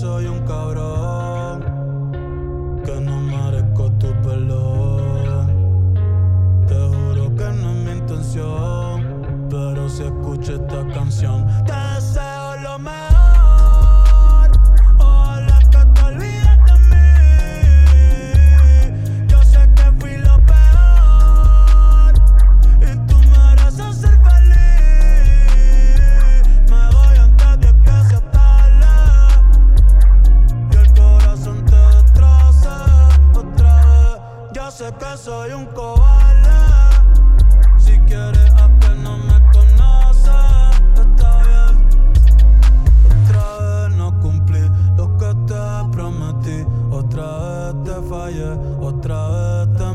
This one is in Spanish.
soy un cabrón, que no merezco tu perdón. Te juro que no es mi intención, pero si escucho esta canción. que soy un cobarde. Si quieres apenas me conoces, está bien. Otra vez no cumplí lo que te prometí, otra vez te fallé, otra vez te